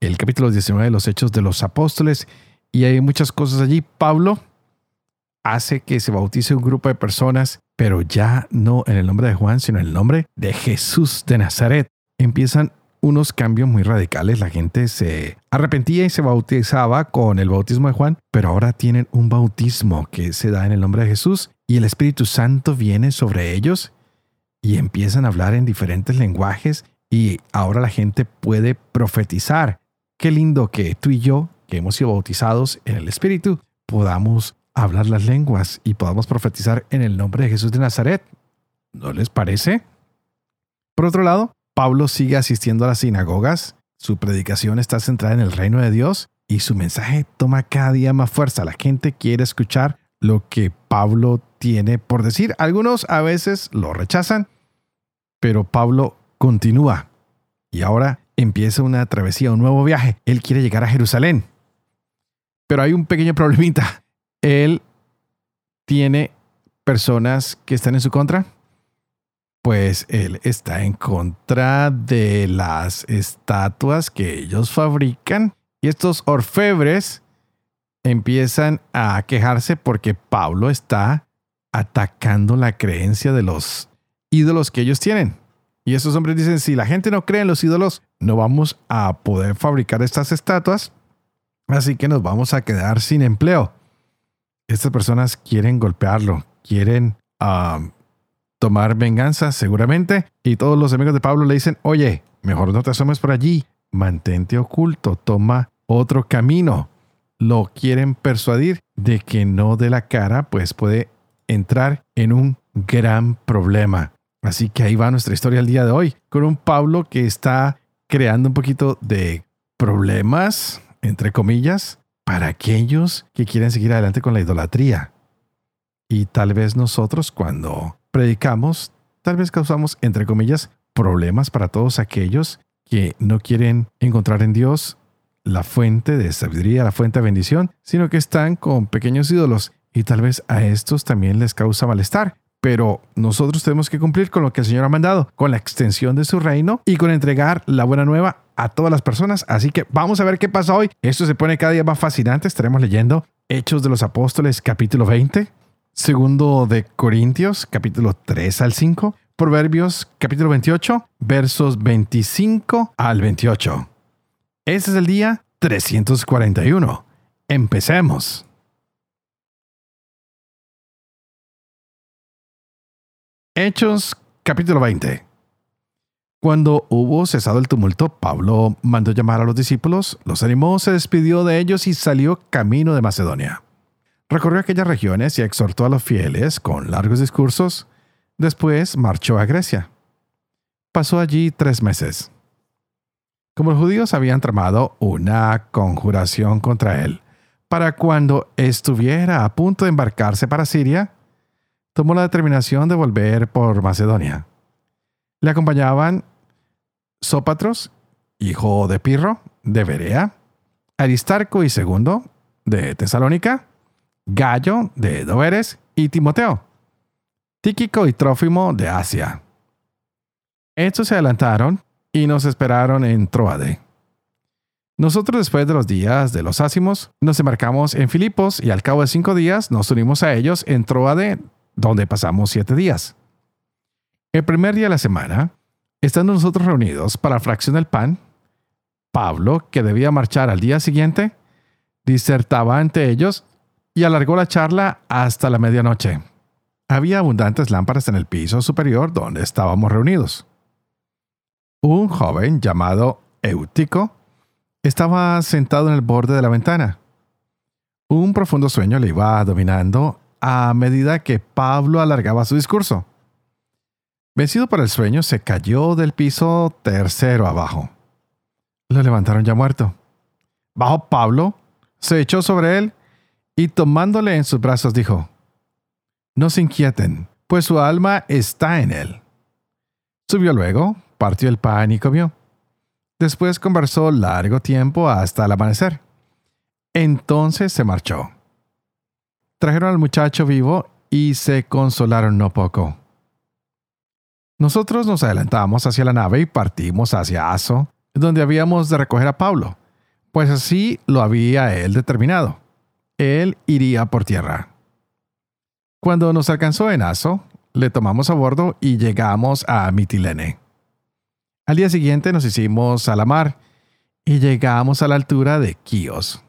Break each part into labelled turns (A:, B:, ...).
A: el capítulo 19 de los Hechos de los Apóstoles y hay muchas cosas allí. Pablo hace que se bautice un grupo de personas, pero ya no en el nombre de Juan, sino en el nombre de Jesús de Nazaret. Empiezan unos cambios muy radicales. La gente se arrepentía y se bautizaba con el bautismo de Juan, pero ahora tienen un bautismo que se da en el nombre de Jesús y el Espíritu Santo viene sobre ellos y empiezan a hablar en diferentes lenguajes y ahora la gente puede profetizar. Qué lindo que tú y yo, que hemos sido bautizados en el Espíritu, podamos hablar las lenguas y podamos profetizar en el nombre de Jesús de Nazaret. ¿No les parece? Por otro lado, Pablo sigue asistiendo a las sinagogas, su predicación está centrada en el reino de Dios y su mensaje toma cada día más fuerza. La gente quiere escuchar lo que Pablo tiene por decir. Algunos a veces lo rechazan, pero Pablo continúa y ahora empieza una travesía, un nuevo viaje. Él quiere llegar a Jerusalén. Pero hay un pequeño problemita. Él tiene personas que están en su contra. Pues él está en contra de las estatuas que ellos fabrican. Y estos orfebres empiezan a quejarse porque Pablo está atacando la creencia de los ídolos que ellos tienen. Y esos hombres dicen, si la gente no cree en los ídolos, no vamos a poder fabricar estas estatuas, así que nos vamos a quedar sin empleo. Estas personas quieren golpearlo, quieren ah, tomar venganza seguramente, y todos los amigos de Pablo le dicen, oye, mejor no te asomes por allí, mantente oculto, toma otro camino. Lo quieren persuadir de que no de la cara, pues puede entrar en un gran problema. Así que ahí va nuestra historia el día de hoy, con un Pablo que está creando un poquito de problemas, entre comillas, para aquellos que quieren seguir adelante con la idolatría. Y tal vez nosotros cuando predicamos, tal vez causamos, entre comillas, problemas para todos aquellos que no quieren encontrar en Dios la fuente de sabiduría, la fuente de bendición, sino que están con pequeños ídolos y tal vez a estos también les causa malestar pero nosotros tenemos que cumplir con lo que el Señor ha mandado, con la extensión de su reino y con entregar la buena nueva a todas las personas. Así que vamos a ver qué pasa hoy. Esto se pone cada día más fascinante. Estaremos leyendo Hechos de los Apóstoles capítulo 20, segundo de Corintios capítulo 3 al 5, Proverbios capítulo 28, versos 25 al 28. Este es el día 341. Empecemos. Hechos capítulo 20. Cuando hubo cesado el tumulto, Pablo mandó llamar a los discípulos, los animó, se despidió de ellos y salió camino de Macedonia. Recorrió aquellas regiones y exhortó a los fieles con largos discursos. Después marchó a Grecia. Pasó allí tres meses. Como los judíos habían tramado una conjuración contra él, para cuando estuviera a punto de embarcarse para Siria, tomó la determinación de volver por Macedonia. Le acompañaban Sópatros, hijo de Pirro, de Berea, Aristarco y segundo, de Tesalónica, Gallo, de Doveres, y Timoteo, Tíquico y Trófimo, de Asia. Estos se adelantaron y nos esperaron en Troade. Nosotros después de los días de los ácimos nos embarcamos en Filipos y al cabo de cinco días nos unimos a ellos en Troade donde pasamos siete días. El primer día de la semana, estando nosotros reunidos para fracción del pan, Pablo, que debía marchar al día siguiente, disertaba ante ellos y alargó la charla hasta la medianoche. Había abundantes lámparas en el piso superior donde estábamos reunidos. Un joven llamado Eutico estaba sentado en el borde de la ventana. Un profundo sueño le iba dominando a medida que Pablo alargaba su discurso. Vencido por el sueño, se cayó del piso tercero abajo. Lo levantaron ya muerto, bajó Pablo, se echó sobre él y tomándole en sus brazos dijo, No se inquieten, pues su alma está en él. Subió luego, partió el pan y comió. Después conversó largo tiempo hasta el amanecer. Entonces se marchó. Trajeron al muchacho vivo y se consolaron no poco. Nosotros nos adelantamos hacia la nave y partimos hacia Aso, donde habíamos de recoger a Pablo, pues así lo había él determinado. Él iría por tierra. Cuando nos alcanzó en Aso, le tomamos a bordo y llegamos a Mitilene. Al día siguiente nos hicimos a la mar y llegamos a la altura de Quíos.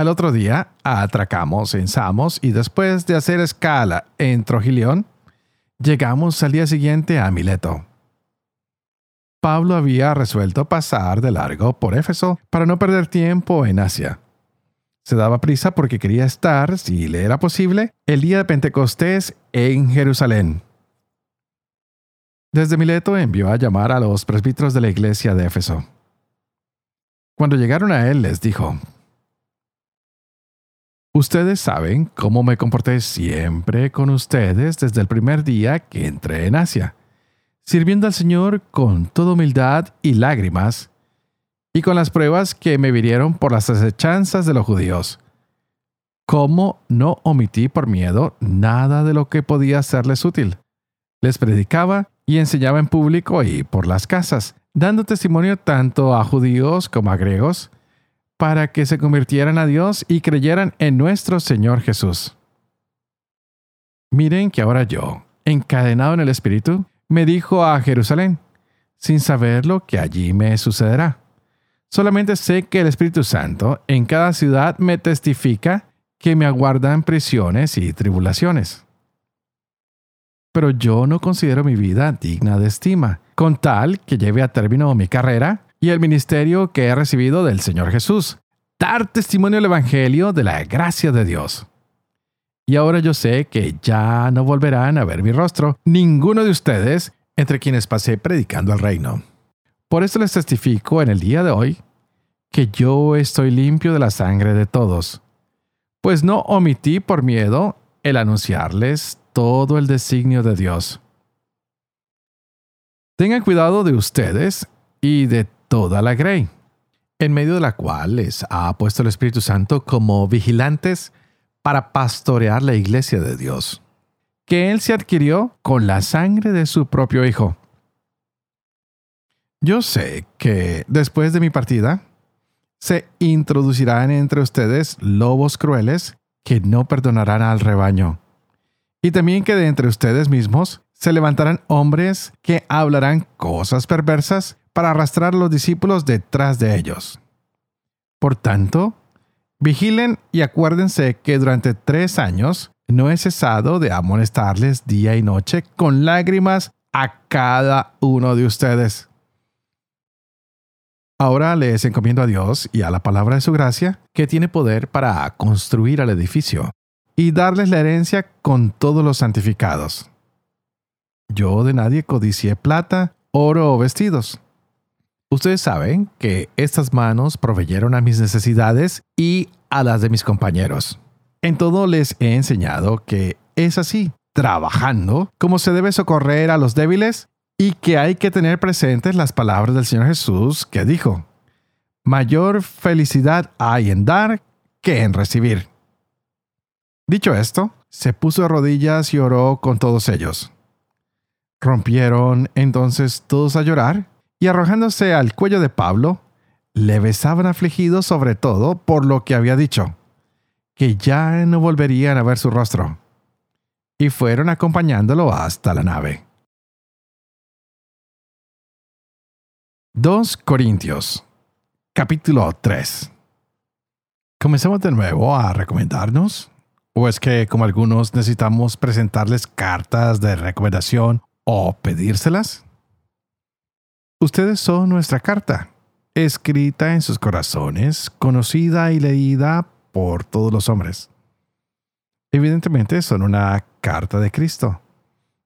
A: Al otro día atracamos en Samos y después de hacer escala en Trojilión, llegamos al día siguiente a Mileto. Pablo había resuelto pasar de largo por Éfeso para no perder tiempo en Asia. Se daba prisa porque quería estar, si le era posible, el día de Pentecostés en Jerusalén. Desde Mileto envió a llamar a los presbíteros de la iglesia de Éfeso. Cuando llegaron a él les dijo, Ustedes saben cómo me comporté siempre con ustedes desde el primer día que entré en Asia, sirviendo al Señor con toda humildad y lágrimas, y con las pruebas que me vinieron por las acechanzas de los judíos. Cómo no omití por miedo nada de lo que podía serles útil. Les predicaba y enseñaba en público y por las casas, dando testimonio tanto a judíos como a griegos, para que se convirtieran a Dios y creyeran en nuestro Señor Jesús. Miren que ahora yo, encadenado en el Espíritu, me dijo a Jerusalén, sin saber lo que allí me sucederá. Solamente sé que el Espíritu Santo en cada ciudad me testifica que me aguardan prisiones y tribulaciones. Pero yo no considero mi vida digna de estima, con tal que lleve a término mi carrera y el ministerio que he recibido del Señor Jesús, dar testimonio al Evangelio de la gracia de Dios. Y ahora yo sé que ya no volverán a ver mi rostro ninguno de ustedes entre quienes pasé predicando el reino. Por eso les testifico en el día de hoy que yo estoy limpio de la sangre de todos, pues no omití por miedo el anunciarles todo el designio de Dios. Tengan cuidado de ustedes y de toda la grey, en medio de la cual les ha puesto el Espíritu Santo como vigilantes para pastorear la iglesia de Dios, que Él se adquirió con la sangre de su propio Hijo. Yo sé que después de mi partida, se introducirán entre ustedes lobos crueles que no perdonarán al rebaño. Y también que de entre ustedes mismos se levantarán hombres que hablarán cosas perversas para arrastrar a los discípulos detrás de ellos. Por tanto, vigilen y acuérdense que durante tres años no he cesado de amonestarles día y noche con lágrimas a cada uno de ustedes. Ahora les encomiendo a Dios y a la palabra de su gracia, que tiene poder para construir el edificio y darles la herencia con todos los santificados. Yo de nadie codicié plata, oro o vestidos Ustedes saben que estas manos proveyeron a mis necesidades y a las de mis compañeros. En todo les he enseñado que es así, trabajando, como se debe socorrer a los débiles y que hay que tener presentes las palabras del Señor Jesús que dijo, mayor felicidad hay en dar que en recibir. Dicho esto, se puso a rodillas y oró con todos ellos. Rompieron entonces todos a llorar y arrojándose al cuello de Pablo, le besaban afligidos sobre todo por lo que había dicho, que ya no volverían a ver su rostro, y fueron acompañándolo hasta la nave. 2 Corintios, capítulo 3. ¿Comenzamos de nuevo a recomendarnos? ¿O es que, como algunos, necesitamos presentarles cartas de recomendación o pedírselas? Ustedes son nuestra carta, escrita en sus corazones, conocida y leída por todos los hombres. Evidentemente son una carta de Cristo,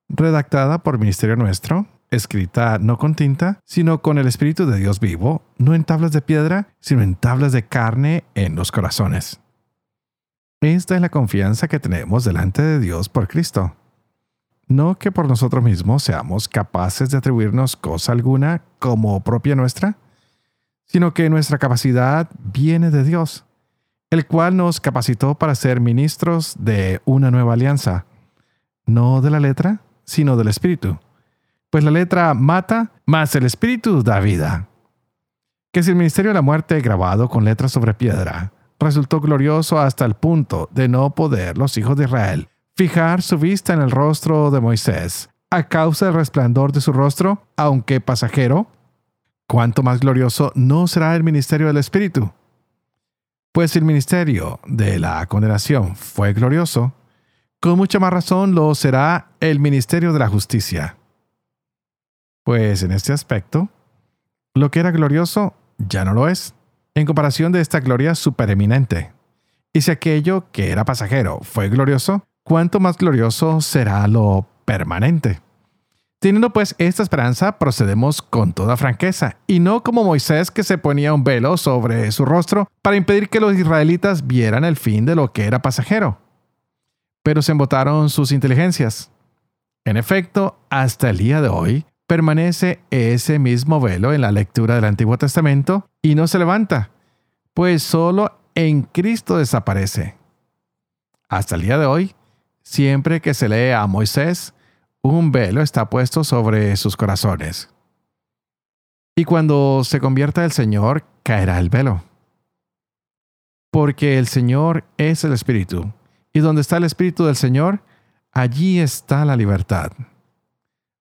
A: redactada por ministerio nuestro, escrita no con tinta, sino con el Espíritu de Dios vivo, no en tablas de piedra, sino en tablas de carne en los corazones. Esta es la confianza que tenemos delante de Dios por Cristo. No que por nosotros mismos seamos capaces de atribuirnos cosa alguna como propia nuestra, sino que nuestra capacidad viene de Dios, el cual nos capacitó para ser ministros de una nueva alianza, no de la letra, sino del Espíritu. Pues la letra mata, mas el Espíritu da vida. Que si el ministerio de la muerte grabado con letras sobre piedra resultó glorioso hasta el punto de no poder los hijos de Israel fijar su vista en el rostro de Moisés a causa del resplandor de su rostro, aunque pasajero, ¿cuánto más glorioso no será el ministerio del Espíritu? Pues el ministerio de la condenación fue glorioso, con mucha más razón lo será el ministerio de la justicia. Pues en este aspecto, lo que era glorioso ya no lo es en comparación de esta gloria supereminente. Y si aquello que era pasajero fue glorioso, ¿cuánto más glorioso será lo permanente? Teniendo pues esta esperanza, procedemos con toda franqueza, y no como Moisés que se ponía un velo sobre su rostro para impedir que los israelitas vieran el fin de lo que era pasajero. Pero se embotaron sus inteligencias. En efecto, hasta el día de hoy, permanece ese mismo velo en la lectura del Antiguo Testamento y no se levanta, pues solo en Cristo desaparece. Hasta el día de hoy, siempre que se lee a Moisés, un velo está puesto sobre sus corazones. Y cuando se convierta el Señor, caerá el velo. Porque el Señor es el Espíritu, y donde está el Espíritu del Señor, allí está la libertad.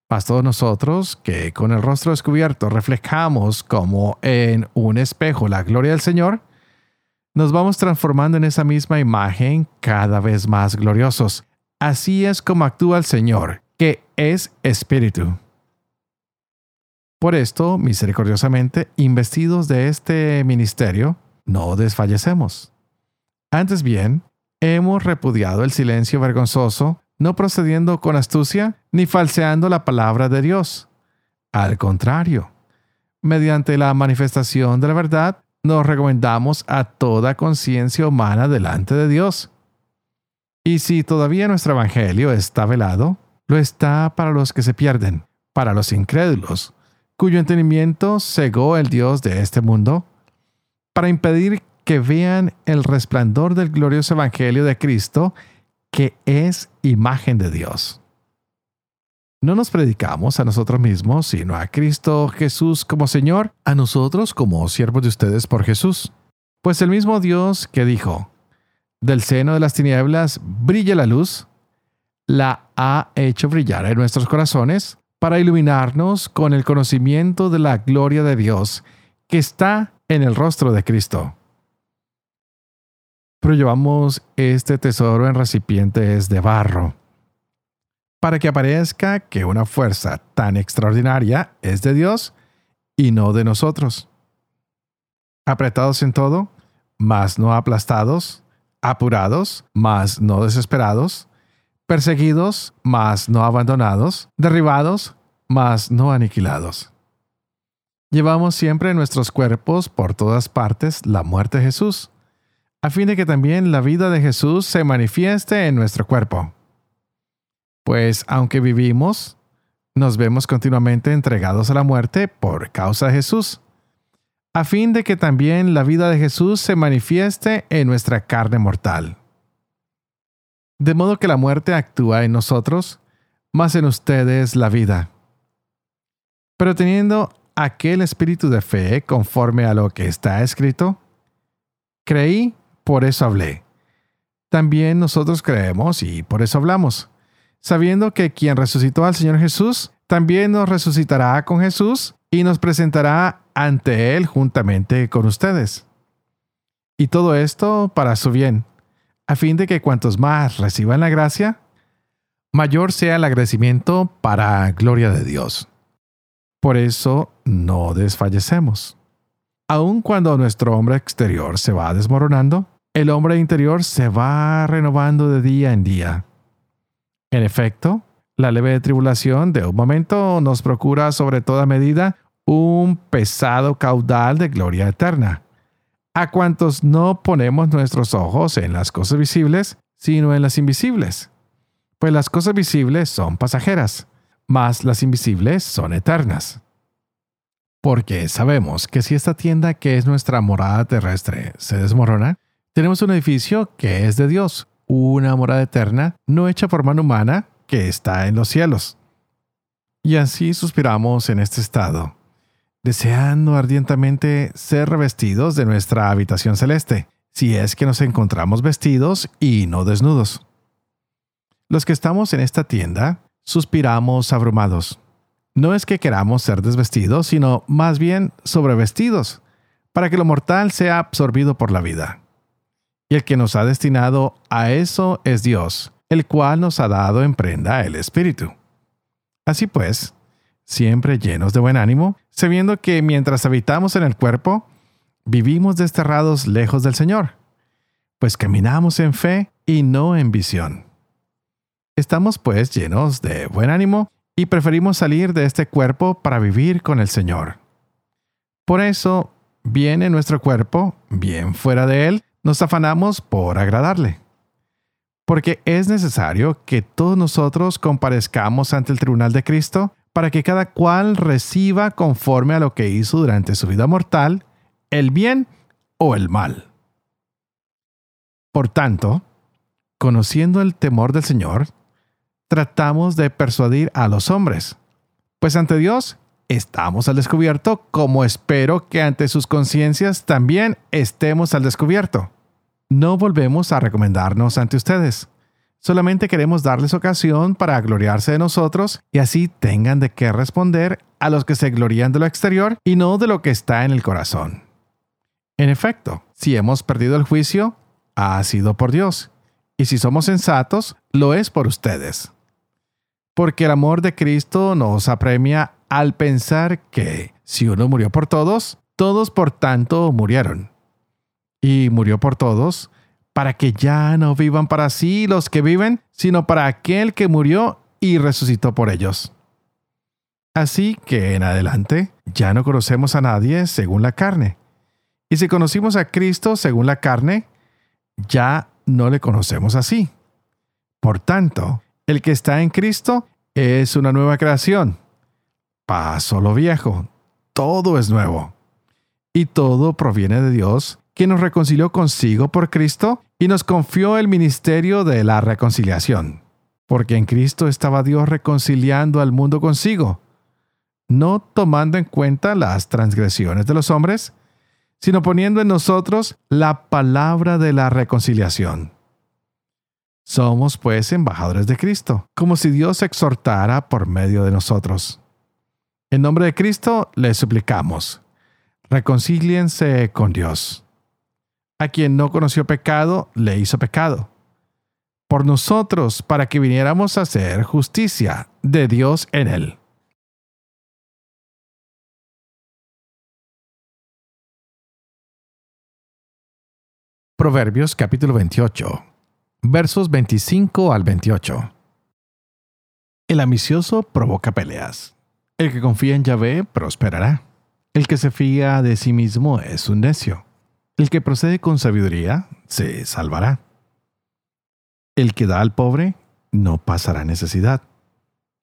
A: Mas todos nosotros, que con el rostro descubierto reflejamos como en un espejo la gloria del Señor, nos vamos transformando en esa misma imagen cada vez más gloriosos. Así es como actúa el Señor, que es Espíritu. Por esto, misericordiosamente, investidos de este ministerio, no desfallecemos. Antes bien, hemos repudiado el silencio vergonzoso no procediendo con astucia ni falseando la palabra de Dios. Al contrario, mediante la manifestación de la verdad, nos recomendamos a toda conciencia humana delante de Dios. Y si todavía nuestro Evangelio está velado, lo está para los que se pierden, para los incrédulos, cuyo entendimiento cegó el Dios de este mundo, para impedir que vean el resplandor del glorioso Evangelio de Cristo que es imagen de Dios. No nos predicamos a nosotros mismos, sino a Cristo Jesús como Señor, a nosotros como siervos de ustedes por Jesús. Pues el mismo Dios que dijo, del seno de las tinieblas brilla la luz, la ha hecho brillar en nuestros corazones para iluminarnos con el conocimiento de la gloria de Dios que está en el rostro de Cristo pero llevamos este tesoro en recipientes de barro, para que aparezca que una fuerza tan extraordinaria es de Dios y no de nosotros. Apretados en todo, mas no aplastados, apurados, mas no desesperados, perseguidos, mas no abandonados, derribados, mas no aniquilados. Llevamos siempre en nuestros cuerpos por todas partes la muerte de Jesús a fin de que también la vida de Jesús se manifieste en nuestro cuerpo. Pues aunque vivimos, nos vemos continuamente entregados a la muerte por causa de Jesús, a fin de que también la vida de Jesús se manifieste en nuestra carne mortal. De modo que la muerte actúa en nosotros, más en ustedes la vida. Pero teniendo aquel espíritu de fe conforme a lo que está escrito, creí por eso hablé. También nosotros creemos y por eso hablamos, sabiendo que quien resucitó al Señor Jesús, también nos resucitará con Jesús y nos presentará ante Él juntamente con ustedes. Y todo esto para su bien, a fin de que cuantos más reciban la gracia, mayor sea el agradecimiento para gloria de Dios. Por eso no desfallecemos. Aun cuando nuestro hombre exterior se va desmoronando, el hombre interior se va renovando de día en día. En efecto, La leve tribulación de un momento nos procura sobre toda medida un pesado caudal de gloria eterna. A cuantos no ponemos nuestros ojos en las cosas visibles, sino en las invisibles. Pues las cosas visibles son pasajeras, mas las invisibles son eternas. Porque sabemos que si esta tienda que es nuestra morada terrestre se desmorona, tenemos un edificio que es de Dios, una morada eterna, no hecha por mano humana, que está en los cielos. Y así suspiramos en este estado, deseando ardientemente ser revestidos de nuestra habitación celeste, si es que nos encontramos vestidos y no desnudos. Los que estamos en esta tienda suspiramos abrumados. No es que queramos ser desvestidos, sino más bien sobrevestidos, para que lo mortal sea absorbido por la vida. Y el que nos ha destinado a eso es Dios, el cual nos ha dado en prenda el Espíritu. Así pues, siempre llenos de buen ánimo, sabiendo que mientras habitamos en el cuerpo, vivimos desterrados lejos del Señor, pues caminamos en fe y no en visión. Estamos pues llenos de buen ánimo y preferimos salir de este cuerpo para vivir con el Señor. Por eso, bien en nuestro cuerpo, bien fuera de él, nos afanamos por agradarle. Porque es necesario que todos nosotros comparezcamos ante el tribunal de Cristo para que cada cual reciba conforme a lo que hizo durante su vida mortal, el bien o el mal. Por tanto, conociendo el temor del Señor, tratamos de persuadir a los hombres, pues ante Dios estamos al descubierto como espero que ante sus conciencias también estemos al descubierto. No volvemos a recomendarnos ante ustedes. Solamente queremos darles ocasión para gloriarse de nosotros y así tengan de qué responder a los que se glorían de lo exterior y no de lo que está en el corazón. En efecto, si hemos perdido el juicio, ha sido por Dios, y si somos sensatos, lo es por ustedes porque el amor de Cristo nos apremia al pensar que si uno murió por todos, todos por tanto murieron. Y murió por todos, para que ya no vivan para sí los que viven, sino para aquel que murió y resucitó por ellos. Así que en adelante ya no conocemos a nadie según la carne. Y si conocimos a Cristo según la carne, ya no le conocemos así. Por tanto, el que está en Cristo es una nueva creación. Paso lo viejo, todo es nuevo. Y todo proviene de Dios, que nos reconcilió consigo por Cristo y nos confió el ministerio de la reconciliación. Porque en Cristo estaba Dios reconciliando al mundo consigo, no tomando en cuenta las transgresiones de los hombres, sino poniendo en nosotros la palabra de la reconciliación. Somos pues embajadores de Cristo, como si Dios exhortara por medio de nosotros. En nombre de Cristo les suplicamos, reconcíliense con Dios. A quien no conoció pecado, le hizo pecado. Por nosotros, para que viniéramos a hacer justicia de Dios en él. Proverbios capítulo 28 versos 25 al 28. El ambicioso provoca peleas. El que confía en Yahvé prosperará. El que se fía de sí mismo es un necio. El que procede con sabiduría se salvará. El que da al pobre no pasará necesidad.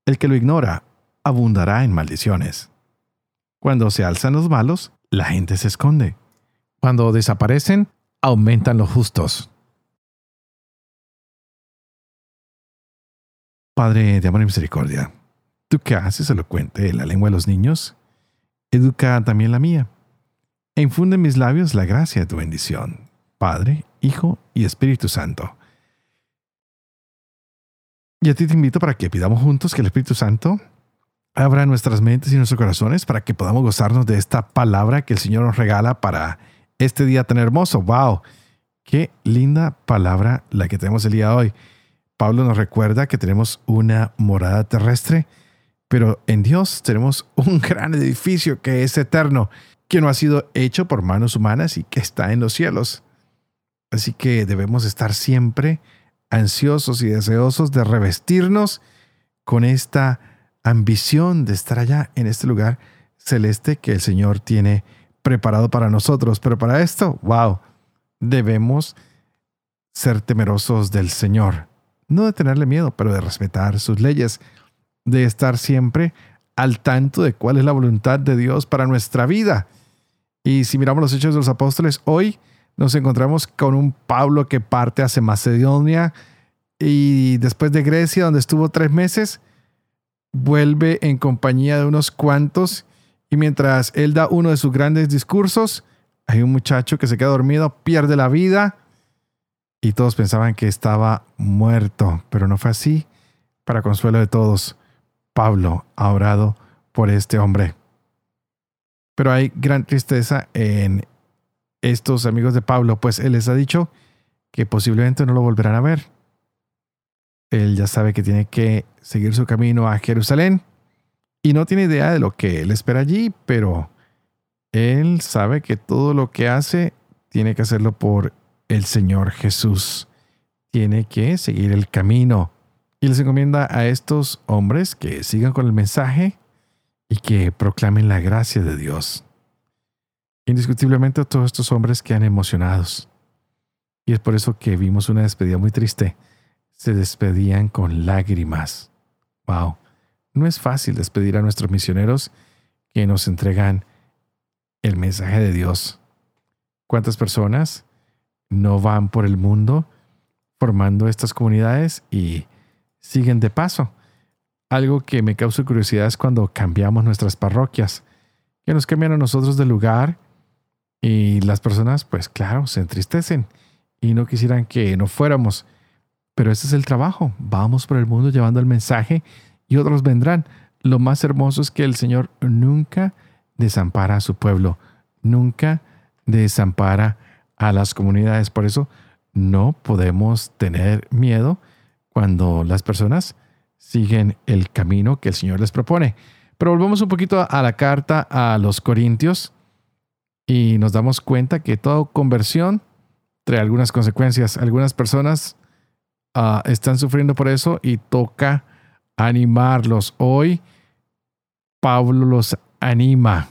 A: El que lo ignora abundará en maldiciones. Cuando se alzan los malos, la gente se esconde. Cuando desaparecen, aumentan los justos. Padre de amor y misericordia, tú que haces elocuente la lengua de los niños, educa también la mía, e infunde en mis labios la gracia de tu bendición, Padre, Hijo y Espíritu Santo. Y a ti te invito para que pidamos juntos que el Espíritu Santo abra nuestras mentes y nuestros corazones para que podamos gozarnos de esta palabra que el Señor nos regala para este día tan hermoso. ¡Wow! Qué linda palabra la que tenemos el día de hoy. Pablo nos recuerda que tenemos una morada terrestre, pero en Dios tenemos un gran edificio que es eterno, que no ha sido hecho por manos humanas y que está en los cielos. Así que debemos estar siempre ansiosos y deseosos de revestirnos con esta ambición de estar allá en este lugar celeste que el Señor tiene preparado para nosotros. Pero para esto, wow, debemos ser temerosos del Señor. No de tenerle miedo, pero de respetar sus leyes, de estar siempre al tanto de cuál es la voluntad de Dios para nuestra vida. Y si miramos los hechos de los apóstoles, hoy nos encontramos con un Pablo que parte hacia Macedonia y después de Grecia, donde estuvo tres meses, vuelve en compañía de unos cuantos y mientras él da uno de sus grandes discursos, hay un muchacho que se queda dormido, pierde la vida y todos pensaban que estaba muerto, pero no fue así. Para consuelo de todos, Pablo ha orado por este hombre. Pero hay gran tristeza en estos amigos de Pablo, pues él les ha dicho que posiblemente no lo volverán a ver. Él ya sabe que tiene que seguir su camino a Jerusalén y no tiene idea de lo que él espera allí, pero él sabe que todo lo que hace tiene que hacerlo por el Señor Jesús. Tiene que seguir el camino. Y les encomienda a estos hombres que sigan con el mensaje y que proclamen la gracia de Dios. Indiscutiblemente todos estos hombres quedan emocionados. Y es por eso que vimos una despedida muy triste. Se despedían con lágrimas. Wow. No es fácil despedir a nuestros misioneros que nos entregan el mensaje de Dios. ¿Cuántas personas no van por el mundo formando estas comunidades y siguen de paso? Algo que me causa curiosidad es cuando cambiamos nuestras parroquias, que nos cambian a nosotros de lugar y las personas, pues claro, se entristecen y no quisieran que no fuéramos. Pero ese es el trabajo. Vamos por el mundo llevando el mensaje y otros vendrán. Lo más hermoso es que el Señor nunca desampara a su pueblo, nunca desampara a las comunidades. Por eso no podemos tener miedo cuando las personas siguen el camino que el Señor les propone. Pero volvemos un poquito a la carta a los Corintios y nos damos cuenta que toda conversión trae algunas consecuencias. Algunas personas ah, están sufriendo por eso y toca animarlos. Hoy Pablo los anima.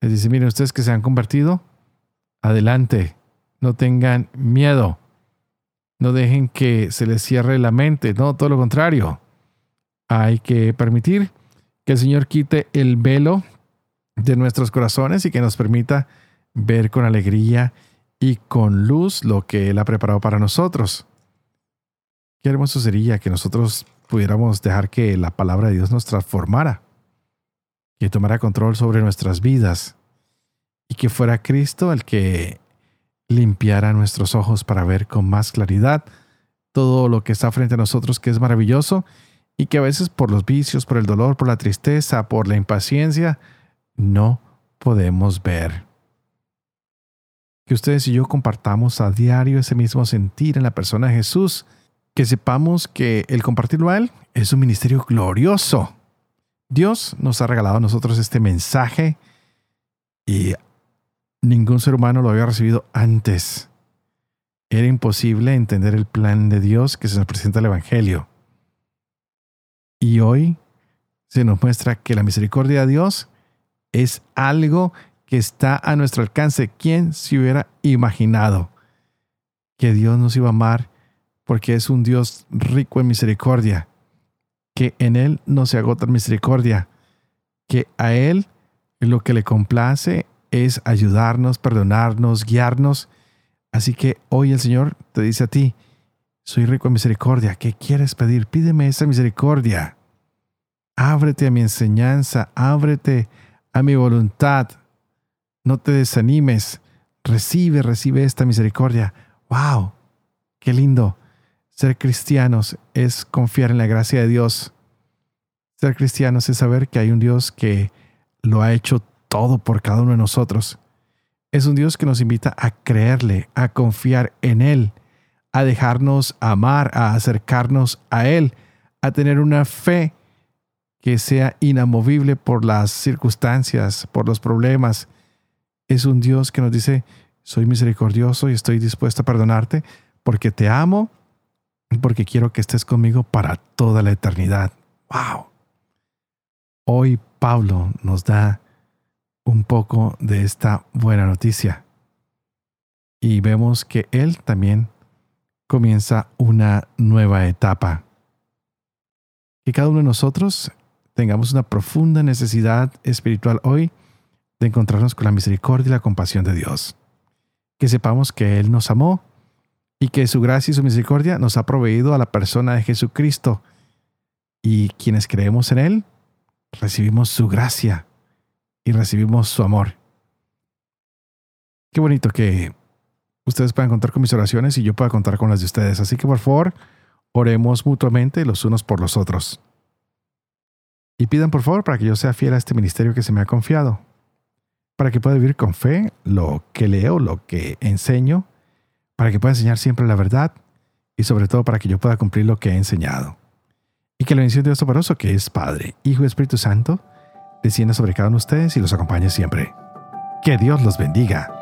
A: Les dice, miren, ustedes que se han convertido, adelante, no tengan miedo, no dejen que se les cierre la mente, no, todo lo contrario. Hay que permitir que el Señor quite el velo de nuestros corazones y que nos permita ver con alegría y con luz lo que Él ha preparado para nosotros. Qué hermoso sería que nosotros pudiéramos dejar que la palabra de Dios nos transformara, que tomara control sobre nuestras vidas y que fuera Cristo el que limpiara nuestros ojos para ver con más claridad todo lo que está frente a nosotros que es maravilloso y que a veces por los vicios, por el dolor, por la tristeza, por la impaciencia, no podemos ver. Que ustedes y yo compartamos a diario ese mismo sentir en la persona de Jesús que sepamos que el compartirlo a Él es un ministerio glorioso. Dios nos ha regalado a nosotros este mensaje y ningún ser humano lo había recibido antes. Era imposible entender el plan de Dios que se nos presenta el Evangelio. Y hoy se nos muestra que la misericordia de Dios es algo que está a nuestro alcance. ¿Quién se hubiera imaginado que Dios nos iba a amar porque es un Dios rico en misericordia, que en Él no se agota misericordia, que a Él lo que le complace es ayudarnos, perdonarnos, guiarnos. Así que hoy el Señor te dice a ti, soy rico en misericordia, ¿qué quieres pedir? Pídeme esa misericordia. Ábrete a mi enseñanza, ábrete a mi voluntad. No te desanimes. Recibe, recibe esta misericordia. ¡Wow! ¡Qué lindo! Ser cristianos es confiar en la gracia de Dios. Ser cristianos es saber que hay un Dios que lo ha hecho todo por cada uno de nosotros. Es un Dios que nos invita a creerle, a confiar en Él, a dejarnos amar, a acercarnos a Él, a tener una fe que sea inamovible por las circunstancias, por los problemas. Es un Dios que nos dice, soy misericordioso y estoy dispuesto a perdonarte porque te amo porque quiero que estés conmigo para toda la eternidad. ¡Wow! Hoy Pablo nos da un poco de esta buena noticia. Y vemos que él también comienza una nueva etapa. Que cada uno de nosotros tengamos una profunda necesidad espiritual hoy de encontrarnos con la misericordia y la compasión de Dios. Que sepamos que Él nos amó y que su gracia y su misericordia nos ha proveído a la persona de Jesucristo. Y quienes creemos en Él, recibimos su gracia y recibimos su amor. Qué bonito que ustedes puedan contar con mis oraciones y yo pueda contar con las de ustedes. Así que por favor, oremos mutuamente los unos por los otros. Y pidan por favor para que yo sea fiel a este ministerio que se me ha confiado, para que pueda vivir con fe lo que leo, lo que enseño, para que pueda enseñar siempre la verdad y sobre todo para que yo pueda cumplir lo que he enseñado. Y que la bendición de Dios Toporoso, que es Padre, Hijo y Espíritu Santo, descienda sobre cada uno de ustedes y los acompañe siempre. Que Dios los bendiga.